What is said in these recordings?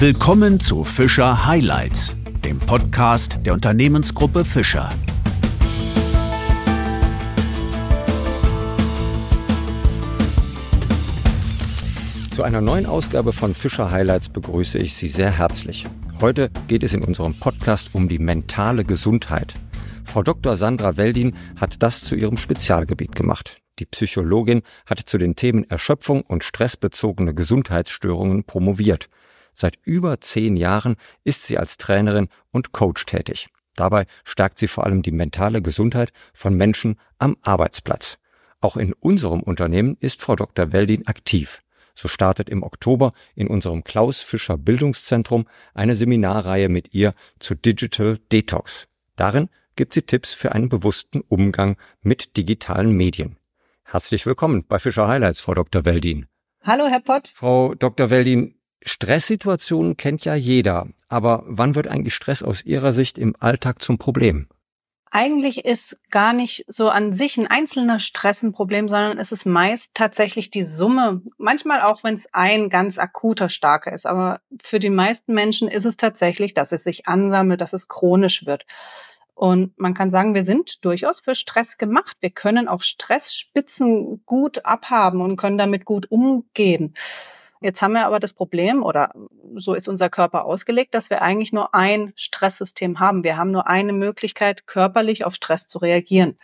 Willkommen zu Fischer Highlights, dem Podcast der Unternehmensgruppe Fischer. Zu einer neuen Ausgabe von Fischer Highlights begrüße ich Sie sehr herzlich. Heute geht es in unserem Podcast um die mentale Gesundheit. Frau Dr. Sandra Weldin hat das zu ihrem Spezialgebiet gemacht. Die Psychologin hat zu den Themen Erschöpfung und stressbezogene Gesundheitsstörungen promoviert. Seit über zehn Jahren ist sie als Trainerin und Coach tätig. Dabei stärkt sie vor allem die mentale Gesundheit von Menschen am Arbeitsplatz. Auch in unserem Unternehmen ist Frau Dr. Weldin aktiv. So startet im Oktober in unserem Klaus Fischer Bildungszentrum eine Seminarreihe mit ihr zu Digital Detox. Darin gibt sie Tipps für einen bewussten Umgang mit digitalen Medien. Herzlich willkommen bei Fischer Highlights, Frau Dr. Weldin. Hallo, Herr Pott. Frau Dr. Weldin, Stresssituationen kennt ja jeder, aber wann wird eigentlich Stress aus Ihrer Sicht im Alltag zum Problem? Eigentlich ist gar nicht so an sich ein einzelner Stress ein Problem, sondern es ist meist tatsächlich die Summe. Manchmal auch, wenn es ein ganz akuter starker ist. Aber für die meisten Menschen ist es tatsächlich, dass es sich ansammelt, dass es chronisch wird. Und man kann sagen, wir sind durchaus für Stress gemacht. Wir können auch Stressspitzen gut abhaben und können damit gut umgehen. Jetzt haben wir aber das Problem, oder so ist unser Körper ausgelegt, dass wir eigentlich nur ein Stresssystem haben. Wir haben nur eine Möglichkeit, körperlich auf Stress zu reagieren.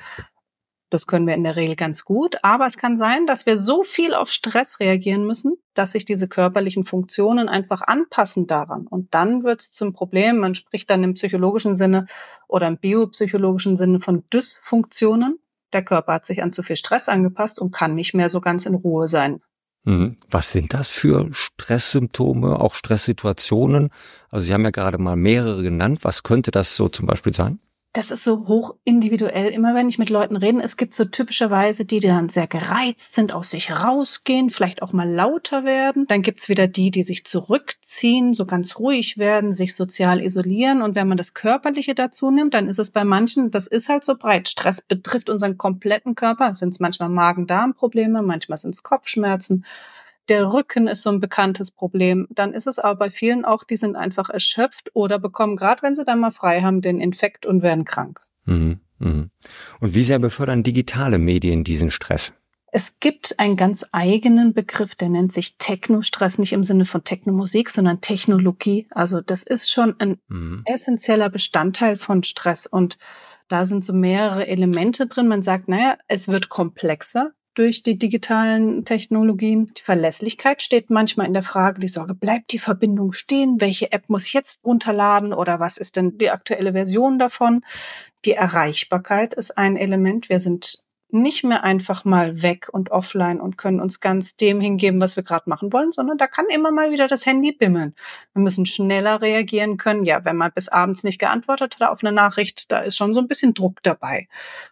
Das können wir in der Regel ganz gut, aber es kann sein, dass wir so viel auf Stress reagieren müssen, dass sich diese körperlichen Funktionen einfach anpassen daran. Und dann wird es zum Problem. Man spricht dann im psychologischen Sinne oder im biopsychologischen Sinne von Dysfunktionen. Der Körper hat sich an zu viel Stress angepasst und kann nicht mehr so ganz in Ruhe sein. Mhm. Was sind das für Stresssymptome, auch Stresssituationen? Also Sie haben ja gerade mal mehrere genannt. Was könnte das so zum Beispiel sein? Das ist so hoch individuell. Immer wenn ich mit Leuten rede, es gibt so typischerweise die, die dann sehr gereizt sind, aus sich rausgehen, vielleicht auch mal lauter werden. Dann gibt's wieder die, die sich zurückziehen, so ganz ruhig werden, sich sozial isolieren. Und wenn man das Körperliche dazu nimmt, dann ist es bei manchen, das ist halt so breit. Stress betrifft unseren kompletten Körper. Es sind manchmal Magen-Darm-Probleme, manchmal sind es Kopfschmerzen. Der Rücken ist so ein bekanntes Problem. Dann ist es aber bei vielen auch, die sind einfach erschöpft oder bekommen, gerade wenn sie dann mal frei haben, den Infekt und werden krank. Mhm, mh. Und wie sehr befördern digitale Medien diesen Stress? Es gibt einen ganz eigenen Begriff, der nennt sich Technostress, nicht im Sinne von Technomusik, sondern Technologie. Also das ist schon ein mhm. essentieller Bestandteil von Stress und da sind so mehrere Elemente drin. Man sagt, naja, es wird komplexer durch die digitalen Technologien. Die Verlässlichkeit steht manchmal in der Frage, die Sorge, bleibt die Verbindung stehen? Welche App muss ich jetzt runterladen oder was ist denn die aktuelle Version davon? Die Erreichbarkeit ist ein Element. Wir sind nicht mehr einfach mal weg und offline und können uns ganz dem hingeben, was wir gerade machen wollen, sondern da kann immer mal wieder das Handy bimmeln. Wir müssen schneller reagieren können. Ja, wenn man bis abends nicht geantwortet hat auf eine Nachricht, da ist schon so ein bisschen Druck dabei.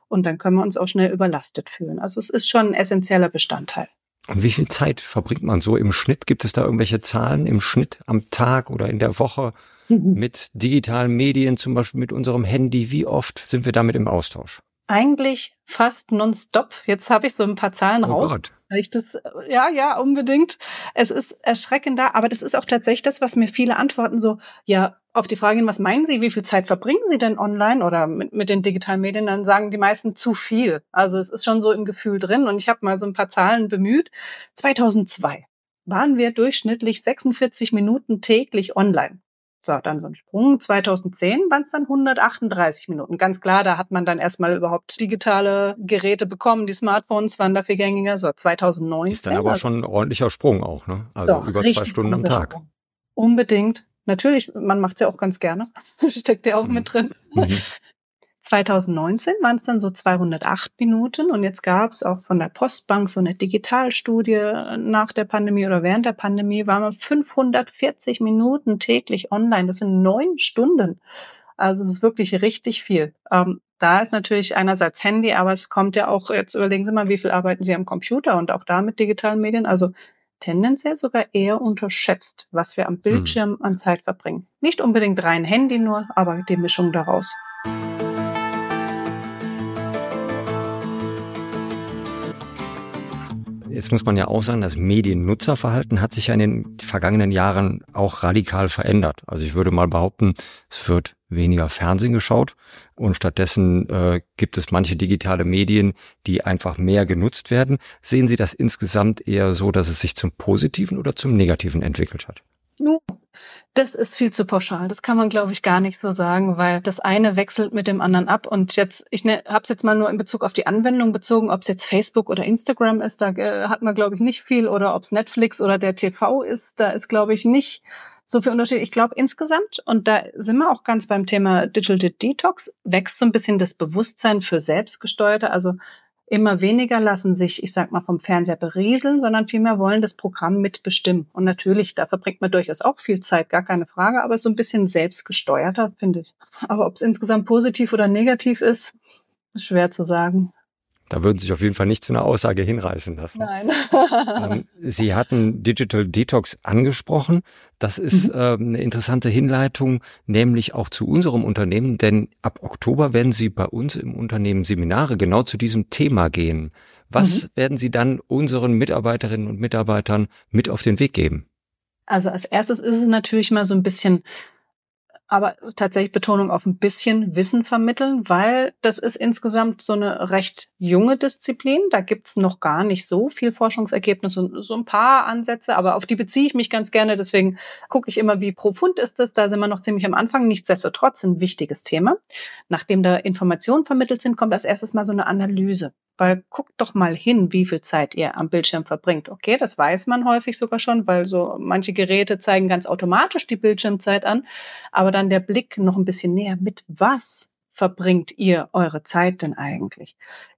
Und dann können wir uns auch schnell überlastet fühlen. Also es ist schon ein essentieller Bestandteil. Und wie viel Zeit verbringt man so im Schnitt? Gibt es da irgendwelche Zahlen im Schnitt am Tag oder in der Woche mhm. mit digitalen Medien, zum Beispiel mit unserem Handy? Wie oft sind wir damit im Austausch? Eigentlich fast nonstop. Jetzt habe ich so ein paar Zahlen oh raus. Gott. Ich das, ja, ja, unbedingt. Es ist erschreckender, aber das ist auch tatsächlich das, was mir viele antworten so, ja, auf die Frage, was meinen Sie, wie viel Zeit verbringen Sie denn online oder mit, mit den digitalen Medien, dann sagen die meisten zu viel. Also es ist schon so im Gefühl drin und ich habe mal so ein paar Zahlen bemüht. 2002 waren wir durchschnittlich 46 Minuten täglich online. So, dann so ein Sprung. 2010 waren es dann 138 Minuten. Ganz klar, da hat man dann erstmal überhaupt digitale Geräte bekommen. Die Smartphones waren dafür gängiger. So, 2009. Ist dann aber also, schon ein ordentlicher Sprung auch, ne? Also so, über zwei Stunden am Tag. Sprung. Unbedingt. Natürlich, man macht's ja auch ganz gerne. Steckt ja auch mhm. mit drin. Mhm. 2019 waren es dann so 208 Minuten und jetzt gab es auch von der Postbank so eine Digitalstudie nach der Pandemie oder während der Pandemie waren wir 540 Minuten täglich online. Das sind neun Stunden. Also das ist wirklich richtig viel. Ähm, da ist natürlich einerseits Handy, aber es kommt ja auch, jetzt überlegen Sie mal, wie viel arbeiten Sie am Computer und auch da mit digitalen Medien. Also tendenziell sogar eher unterschätzt, was wir am Bildschirm mhm. an Zeit verbringen. Nicht unbedingt rein Handy nur, aber die Mischung daraus. Jetzt muss man ja auch sagen, das Mediennutzerverhalten hat sich ja in den vergangenen Jahren auch radikal verändert. Also ich würde mal behaupten, es wird weniger Fernsehen geschaut und stattdessen äh, gibt es manche digitale Medien, die einfach mehr genutzt werden. Sehen Sie das insgesamt eher so, dass es sich zum Positiven oder zum Negativen entwickelt hat? Das ist viel zu pauschal. Das kann man, glaube ich, gar nicht so sagen, weil das eine wechselt mit dem anderen ab. Und jetzt, ich ne, habe es jetzt mal nur in Bezug auf die Anwendung bezogen, ob es jetzt Facebook oder Instagram ist, da äh, hat man, glaube ich, nicht viel. Oder ob es Netflix oder der TV ist, da ist, glaube ich, nicht so viel Unterschied. Ich glaube insgesamt, und da sind wir auch ganz beim Thema Digital Detox, wächst so ein bisschen das Bewusstsein für selbstgesteuerte, also Immer weniger lassen sich, ich sag mal, vom Fernseher berieseln, sondern vielmehr wollen das Programm mitbestimmen. Und natürlich, da verbringt man durchaus auch viel Zeit, gar keine Frage, aber so ein bisschen selbstgesteuerter, finde ich. Aber ob es insgesamt positiv oder negativ ist, ist schwer zu sagen. Da würden sich auf jeden Fall nicht zu einer Aussage hinreißen lassen. Nein. ähm, Sie hatten Digital Detox angesprochen. Das ist mhm. ähm, eine interessante Hinleitung, nämlich auch zu unserem Unternehmen, denn ab Oktober werden Sie bei uns im Unternehmen Seminare genau zu diesem Thema gehen. Was mhm. werden Sie dann unseren Mitarbeiterinnen und Mitarbeitern mit auf den Weg geben? Also als erstes ist es natürlich mal so ein bisschen aber tatsächlich Betonung auf ein bisschen Wissen vermitteln, weil das ist insgesamt so eine recht junge Disziplin. Da gibt's noch gar nicht so viel Forschungsergebnisse und so ein paar Ansätze, aber auf die beziehe ich mich ganz gerne. Deswegen gucke ich immer, wie profund ist das. Da sind wir noch ziemlich am Anfang. Nichtsdestotrotz ein wichtiges Thema. Nachdem da Informationen vermittelt sind, kommt als erstes mal so eine Analyse. Weil guckt doch mal hin, wie viel Zeit ihr am Bildschirm verbringt. Okay, das weiß man häufig sogar schon, weil so manche Geräte zeigen ganz automatisch die Bildschirmzeit an. Aber dann der Blick noch ein bisschen näher. Mit was verbringt ihr eure Zeit denn eigentlich?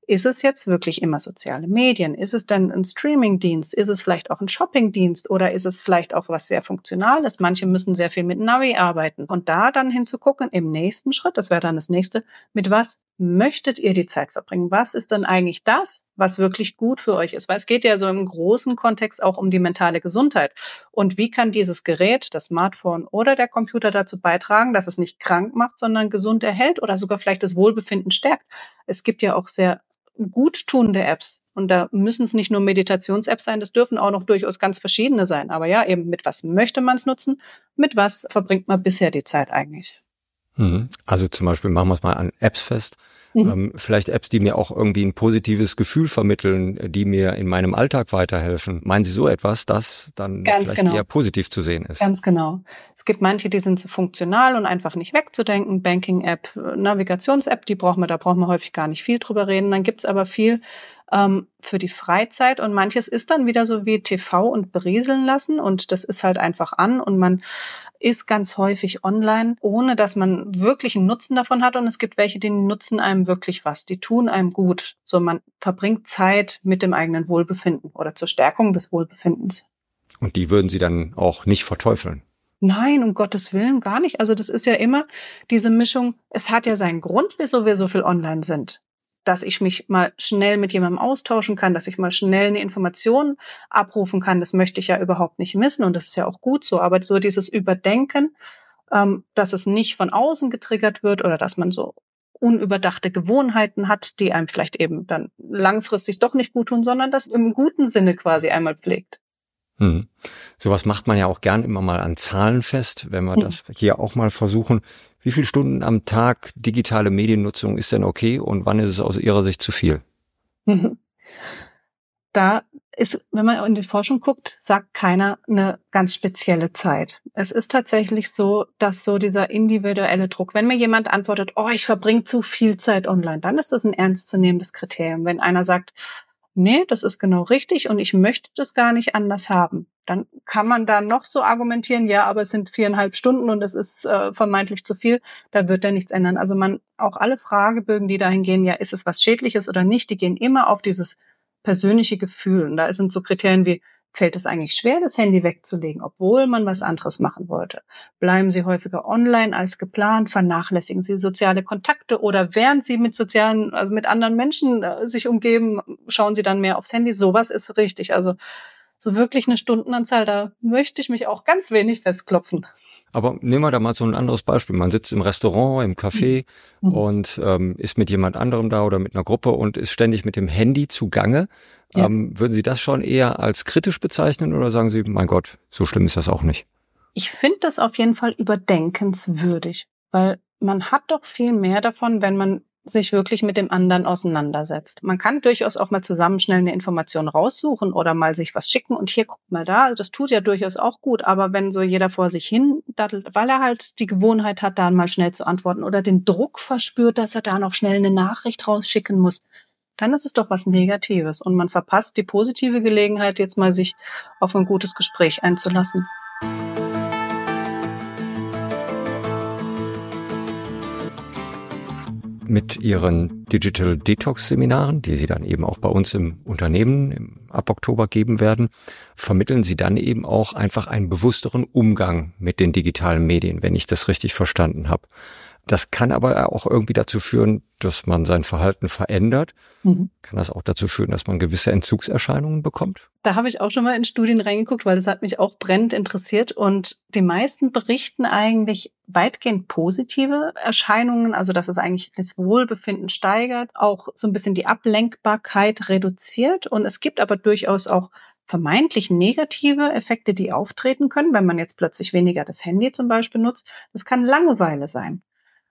Ist es jetzt wirklich immer soziale Medien? Ist es denn ein Streamingdienst? Ist es vielleicht auch ein Shoppingdienst? Oder ist es vielleicht auch was sehr Funktionales? Manche müssen sehr viel mit Navi arbeiten. Und da dann hinzugucken, im nächsten Schritt, das wäre dann das nächste, mit was möchtet ihr die Zeit verbringen? Was ist dann eigentlich das, was wirklich gut für euch ist? Weil es geht ja so im großen Kontext auch um die mentale Gesundheit. Und wie kann dieses Gerät, das Smartphone oder der Computer dazu beitragen, dass es nicht krank macht, sondern gesund erhält oder sogar vielleicht das Wohlbefinden stärkt? Es gibt ja auch sehr guttunende Apps. Und da müssen es nicht nur Meditations-Apps sein, das dürfen auch noch durchaus ganz verschiedene sein. Aber ja, eben mit was möchte man es nutzen? Mit was verbringt man bisher die Zeit eigentlich? Mhm. Also zum Beispiel machen wir es mal an Apps fest. Mhm. Ähm, vielleicht Apps, die mir auch irgendwie ein positives Gefühl vermitteln, die mir in meinem Alltag weiterhelfen. Meinen Sie so etwas, das dann Ganz vielleicht genau. eher positiv zu sehen ist? Ganz genau. Es gibt manche, die sind so funktional und einfach nicht wegzudenken. Banking-App, Navigations-App, die brauchen wir, da brauchen wir häufig gar nicht viel drüber reden. Dann gibt's aber viel ähm, für die Freizeit und manches ist dann wieder so wie TV und berieseln lassen und das ist halt einfach an und man ist ganz häufig online, ohne dass man wirklich einen Nutzen davon hat. Und es gibt welche, die nutzen einem wirklich was. Die tun einem gut. So, man verbringt Zeit mit dem eigenen Wohlbefinden oder zur Stärkung des Wohlbefindens. Und die würden Sie dann auch nicht verteufeln? Nein, um Gottes Willen gar nicht. Also das ist ja immer diese Mischung. Es hat ja seinen Grund, wieso wir so viel online sind dass ich mich mal schnell mit jemandem austauschen kann, dass ich mal schnell eine Information abrufen kann. Das möchte ich ja überhaupt nicht missen und das ist ja auch gut so. Aber so dieses Überdenken, ähm, dass es nicht von außen getriggert wird oder dass man so unüberdachte Gewohnheiten hat, die einem vielleicht eben dann langfristig doch nicht gut tun, sondern das im guten Sinne quasi einmal pflegt. Hm. Sowas macht man ja auch gern immer mal an Zahlen fest, wenn wir hm. das hier auch mal versuchen. Wie viele Stunden am Tag digitale Mediennutzung ist denn okay und wann ist es aus Ihrer Sicht zu viel? Da ist, wenn man in die Forschung guckt, sagt keiner eine ganz spezielle Zeit. Es ist tatsächlich so, dass so dieser individuelle Druck, wenn mir jemand antwortet, oh, ich verbringe zu viel Zeit online, dann ist das ein ernstzunehmendes Kriterium. Wenn einer sagt, nee, das ist genau richtig und ich möchte das gar nicht anders haben. Dann kann man da noch so argumentieren, ja, aber es sind viereinhalb Stunden und es ist äh, vermeintlich zu viel, da wird er nichts ändern. Also man, auch alle Fragebögen, die dahin gehen, ja, ist es was Schädliches oder nicht, die gehen immer auf dieses persönliche Gefühl. Und da sind so Kriterien wie, fällt es eigentlich schwer, das Handy wegzulegen, obwohl man was anderes machen wollte? Bleiben Sie häufiger online als geplant? Vernachlässigen Sie soziale Kontakte oder während Sie mit sozialen, also mit anderen Menschen äh, sich umgeben, schauen Sie dann mehr aufs Handy? Sowas ist richtig. Also so wirklich eine Stundenanzahl, da möchte ich mich auch ganz wenig festklopfen. Aber nehmen wir da mal so ein anderes Beispiel. Man sitzt im Restaurant, im Café mhm. und ähm, ist mit jemand anderem da oder mit einer Gruppe und ist ständig mit dem Handy zugange. Ja. Ähm, würden Sie das schon eher als kritisch bezeichnen oder sagen Sie, mein Gott, so schlimm ist das auch nicht? Ich finde das auf jeden Fall überdenkenswürdig, weil man hat doch viel mehr davon, wenn man sich wirklich mit dem anderen auseinandersetzt. Man kann durchaus auch mal zusammen schnell eine Information raussuchen oder mal sich was schicken und hier guckt mal da. Das tut ja durchaus auch gut. Aber wenn so jeder vor sich hin dattelt, weil er halt die Gewohnheit hat, da mal schnell zu antworten oder den Druck verspürt, dass er da noch schnell eine Nachricht rausschicken muss, dann ist es doch was Negatives und man verpasst die positive Gelegenheit, jetzt mal sich auf ein gutes Gespräch einzulassen. Mit Ihren Digital Detox Seminaren, die Sie dann eben auch bei uns im Unternehmen im, ab Oktober geben werden, vermitteln Sie dann eben auch einfach einen bewussteren Umgang mit den digitalen Medien, wenn ich das richtig verstanden habe. Das kann aber auch irgendwie dazu führen, dass man sein Verhalten verändert. Mhm. Kann das auch dazu führen, dass man gewisse Entzugserscheinungen bekommt? Da habe ich auch schon mal in Studien reingeguckt, weil das hat mich auch brennend interessiert. Und die meisten berichten eigentlich weitgehend positive Erscheinungen, also dass es eigentlich das Wohlbefinden steigert, auch so ein bisschen die Ablenkbarkeit reduziert. Und es gibt aber durchaus auch vermeintlich negative Effekte, die auftreten können, wenn man jetzt plötzlich weniger das Handy zum Beispiel nutzt. Das kann Langeweile sein.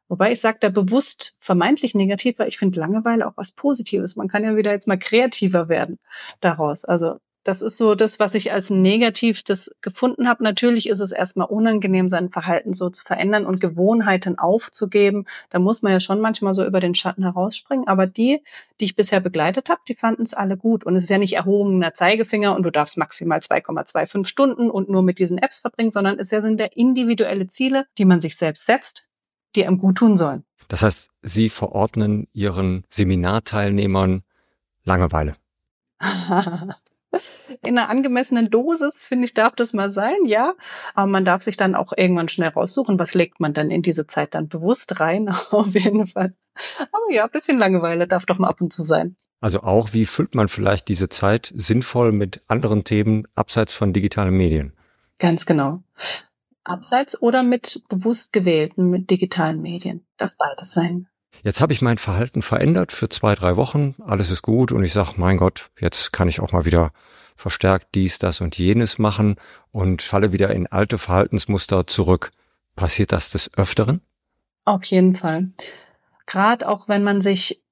Wobei ich sage da bewusst vermeintlich negativ, weil ich finde Langeweile auch was Positives. Man kann ja wieder jetzt mal kreativer werden daraus. Also das ist so das, was ich als Negativstes gefunden habe. Natürlich ist es erstmal unangenehm, sein Verhalten so zu verändern und Gewohnheiten aufzugeben. Da muss man ja schon manchmal so über den Schatten herausspringen. Aber die, die ich bisher begleitet habe, die fanden es alle gut. Und es ist ja nicht erhobener Zeigefinger und du darfst maximal 2,25 Stunden und nur mit diesen Apps verbringen, sondern es sind ja individuelle Ziele, die man sich selbst setzt, die einem gut tun sollen. Das heißt, Sie verordnen Ihren Seminarteilnehmern Langeweile. In einer angemessenen Dosis, finde ich, darf das mal sein, ja. Aber man darf sich dann auch irgendwann schnell raussuchen, was legt man dann in diese Zeit dann bewusst rein, auf jeden Fall. Aber ja, ein bisschen Langeweile darf doch mal ab und zu sein. Also auch, wie füllt man vielleicht diese Zeit sinnvoll mit anderen Themen abseits von digitalen Medien? Ganz genau abseits oder mit bewusst gewählten, mit digitalen Medien. Darf beides sein. Jetzt habe ich mein Verhalten verändert für zwei, drei Wochen. Alles ist gut und ich sage, mein Gott, jetzt kann ich auch mal wieder verstärkt dies, das und jenes machen und falle wieder in alte Verhaltensmuster zurück. Passiert das des Öfteren? Auf jeden Fall. Gerade auch wenn man sich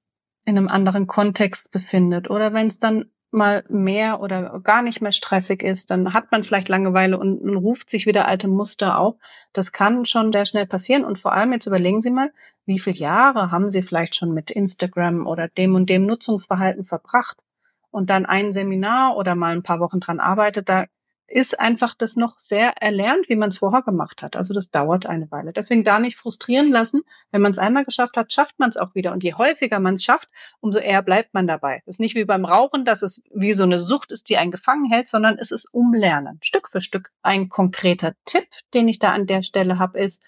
in einem anderen Kontext befindet oder wenn es dann mal mehr oder gar nicht mehr stressig ist, dann hat man vielleicht Langeweile und, ruft sich wieder alte Muster auf. Das kann schon sehr schnell passieren. Und vor allem jetzt überlegen Sie mal, wie viele Jahre haben Sie vielleicht schon mit Instagram oder dem und dem Nutzungsverhalten verbracht? Und dann ein Seminar oder mal ein paar Wochen dran arbeitet, da ist einfach das noch sehr erlernt, wie man es vorher gemacht hat. Also das dauert eine Weile. Deswegen da nicht frustrieren lassen. Wenn man es einmal geschafft hat, schafft man es auch wieder. Und je häufiger man es schafft, umso eher bleibt man dabei. Das ist nicht wie beim Rauchen, dass es wie so eine Sucht ist, die einen gefangen hält, sondern es ist Umlernen, Stück für Stück. Ein konkreter Tipp, den ich da an der Stelle habe, ist,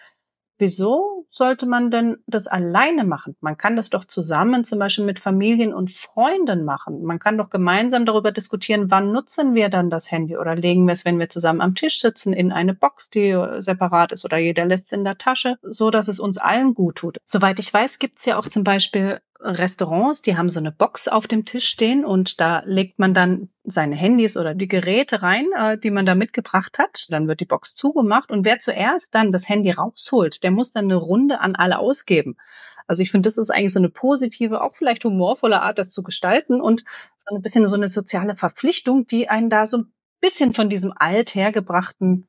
Wieso sollte man denn das alleine machen? Man kann das doch zusammen zum Beispiel mit Familien und Freunden machen. Man kann doch gemeinsam darüber diskutieren, wann nutzen wir dann das Handy oder legen wir es, wenn wir zusammen am Tisch sitzen, in eine Box, die separat ist oder jeder lässt es in der Tasche, so dass es uns allen gut tut. Soweit ich weiß, gibt es ja auch zum Beispiel Restaurants, die haben so eine Box auf dem Tisch stehen und da legt man dann seine Handys oder die Geräte rein, äh, die man da mitgebracht hat. Dann wird die Box zugemacht und wer zuerst dann das Handy rausholt, der muss dann eine Runde an alle ausgeben. Also ich finde, das ist eigentlich so eine positive, auch vielleicht humorvolle Art, das zu gestalten und so ein bisschen so eine soziale Verpflichtung, die einen da so ein bisschen von diesem althergebrachten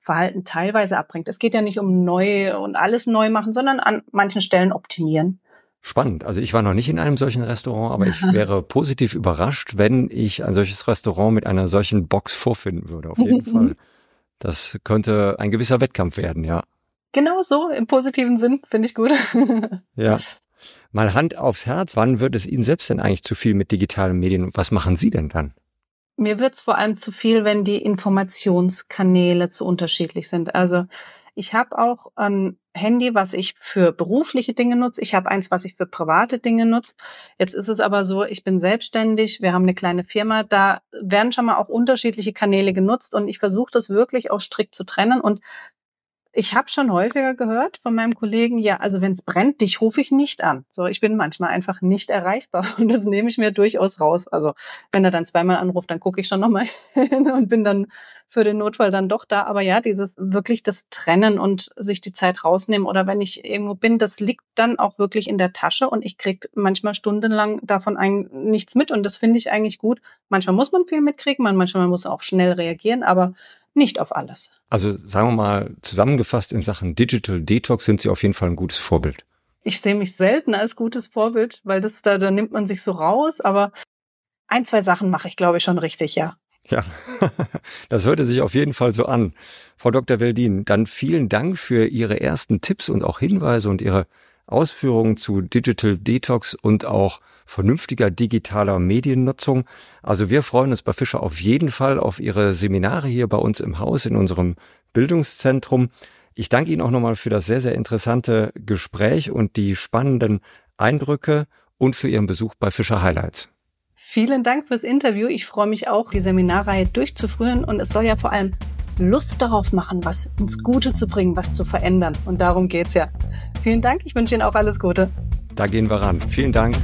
Verhalten teilweise abbringt. Es geht ja nicht um neu und alles neu machen, sondern an manchen Stellen optimieren. Spannend. Also ich war noch nicht in einem solchen Restaurant, aber ich wäre positiv überrascht, wenn ich ein solches Restaurant mit einer solchen Box vorfinden würde. Auf jeden Fall. Das könnte ein gewisser Wettkampf werden, ja. Genau so, im positiven Sinn, finde ich gut. ja. Mal Hand aufs Herz, wann wird es Ihnen selbst denn eigentlich zu viel mit digitalen Medien und was machen Sie denn dann? Mir wird es vor allem zu viel, wenn die Informationskanäle zu unterschiedlich sind. Also ich habe auch ein Handy, was ich für berufliche Dinge nutze. Ich habe eins, was ich für private Dinge nutze. Jetzt ist es aber so, ich bin selbstständig, wir haben eine kleine Firma, da werden schon mal auch unterschiedliche Kanäle genutzt und ich versuche das wirklich auch strikt zu trennen und Ich habe schon häufiger gehört von meinem Kollegen, ja, also wenn es brennt, dich rufe ich nicht an. So, ich bin manchmal einfach nicht erreichbar und das nehme ich mir durchaus raus. Also wenn er dann zweimal anruft, dann gucke ich schon nochmal hin und bin dann für den Notfall dann doch da. Aber ja, dieses wirklich das Trennen und sich die Zeit rausnehmen oder wenn ich irgendwo bin, das liegt dann auch wirklich in der Tasche und ich kriege manchmal stundenlang davon ein, nichts mit und das finde ich eigentlich gut. Manchmal muss man viel mitkriegen, manchmal muss auch schnell reagieren, aber nicht auf alles. Also sagen wir mal zusammengefasst in Sachen Digital Detox sind Sie auf jeden Fall ein gutes Vorbild. Ich sehe mich selten als gutes Vorbild, weil das da, da nimmt man sich so raus, aber ein, zwei Sachen mache ich, glaube ich, schon richtig, ja. Ja, das hörte sich auf jeden Fall so an. Frau Dr. Weldin, dann vielen Dank für Ihre ersten Tipps und auch Hinweise und Ihre Ausführungen zu Digital Detox und auch vernünftiger digitaler Mediennutzung. Also wir freuen uns bei Fischer auf jeden Fall auf Ihre Seminare hier bei uns im Haus in unserem Bildungszentrum. Ich danke Ihnen auch nochmal für das sehr, sehr interessante Gespräch und die spannenden Eindrücke und für Ihren Besuch bei Fischer Highlights. Vielen Dank fürs Interview. Ich freue mich auch, die Seminarreihe durchzuführen und es soll ja vor allem Lust darauf machen, was ins Gute zu bringen, was zu verändern. Und darum geht's ja. Vielen Dank. Ich wünsche Ihnen auch alles Gute. Da gehen wir ran. Vielen Dank.